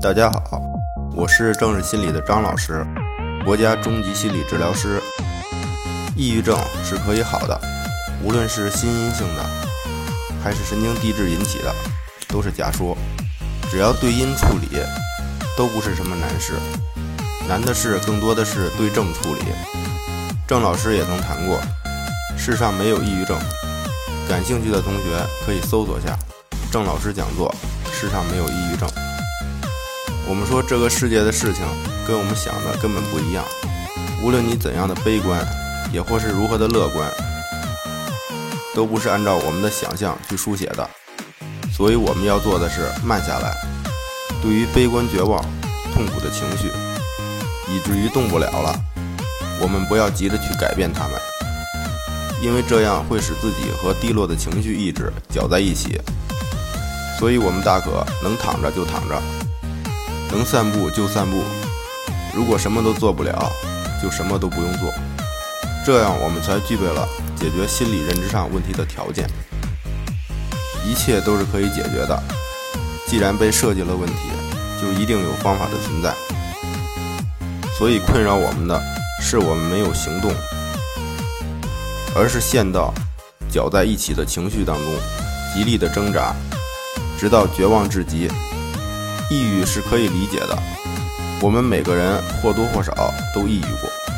大家好，我是正视心理的张老师，国家中级心理治疗师。抑郁症是可以好的，无论是心因性的，还是神经递质引起的，都是假说。只要对因处理，都不是什么难事。难的是更多的是对症处理。郑老师也曾谈过，世上没有抑郁症。感兴趣的同学可以搜索下郑老师讲座。世上没有抑郁症。我们说这个世界的事情跟我们想的根本不一样。无论你怎样的悲观，也或是如何的乐观，都不是按照我们的想象去书写的。所以我们要做的是慢下来。对于悲观、绝望、痛苦的情绪，以至于动不了了，我们不要急着去改变它们，因为这样会使自己和低落的情绪意志搅在一起。所以，我们大可能躺着就躺着，能散步就散步。如果什么都做不了，就什么都不用做。这样，我们才具备了解决心理认知上问题的条件。一切都是可以解决的。既然被设计了问题，就一定有方法的存在。所以，困扰我们的是我们没有行动，而是陷到搅在一起的情绪当中，极力的挣扎。直到绝望至极，抑郁是可以理解的。我们每个人或多或少都抑郁过。